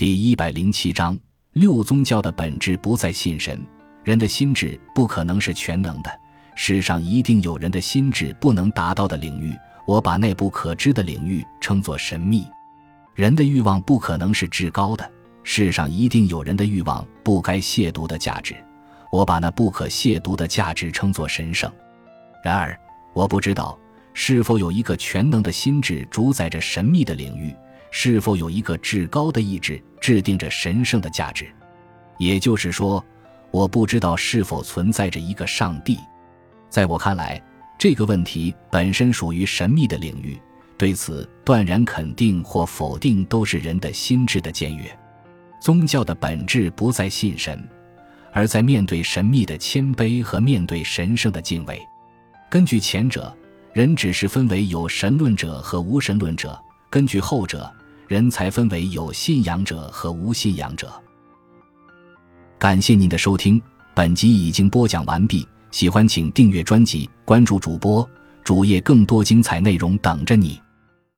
第一百零七章六宗教的本质不在信神，人的心智不可能是全能的。世上一定有人的心智不能达到的领域，我把那不可知的领域称作神秘。人的欲望不可能是至高的，世上一定有人的欲望不该亵渎的价值，我把那不可亵渎的价值称作神圣。然而，我不知道是否有一个全能的心智主宰着神秘的领域，是否有一个至高的意志制定着神圣的价值。也就是说，我不知道是否存在着一个上帝。在我看来，这个问题本身属于神秘的领域，对此断然肯定或否定都是人的心智的僭越。宗教的本质不在信神，而在面对神秘的谦卑和面对神圣的敬畏。根据前者，人只是分为有神论者和无神论者；根据后者，人才分为有信仰者和无信仰者。感谢您的收听，本集已经播讲完毕。喜欢请订阅专辑，关注主播主页，更多精彩内容等着你。